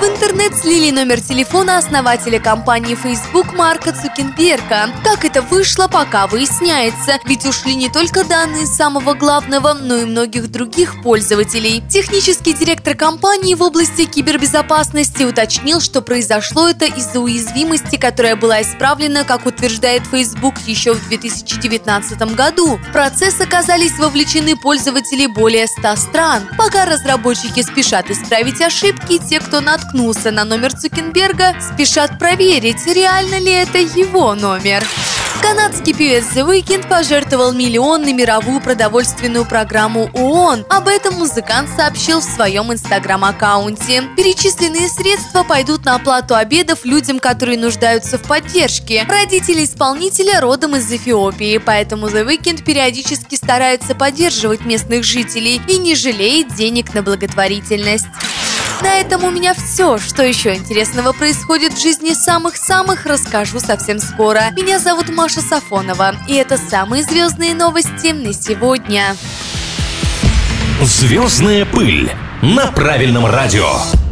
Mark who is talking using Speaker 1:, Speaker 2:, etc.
Speaker 1: В интернет слили номер телефона основателя компании Facebook Марка Цукенберга. Как это вышло, пока выясняется, ведь ушли не только данные самого главного, но и многих других пользователей. Технический директор компании в области кибербезопасности уточнил, что произошло это из-за уязвимости, которая была исправлена, как утверждает Facebook, еще в 2019 году. В процесс оказались вовлечены пользователи более 100 стран. Пока разработчики спешат исправить ошибки, те, кто наткнулся наткнулся на номер Цукенберга, спешат проверить, реально ли это его номер. Канадский певец The Weeknd пожертвовал миллион на мировую продовольственную программу ООН. Об этом музыкант сообщил в своем инстаграм-аккаунте. Перечисленные средства пойдут на оплату обедов людям, которые нуждаются в поддержке. Родители исполнителя родом из Эфиопии, поэтому The Weeknd периодически старается поддерживать местных жителей и не жалеет денег на благотворительность. На этом у меня все. Что еще интересного происходит в жизни самых-самых, расскажу совсем скоро. Меня зовут Маша Сафонова, и это самые звездные новости на сегодня.
Speaker 2: Звездная пыль на правильном радио.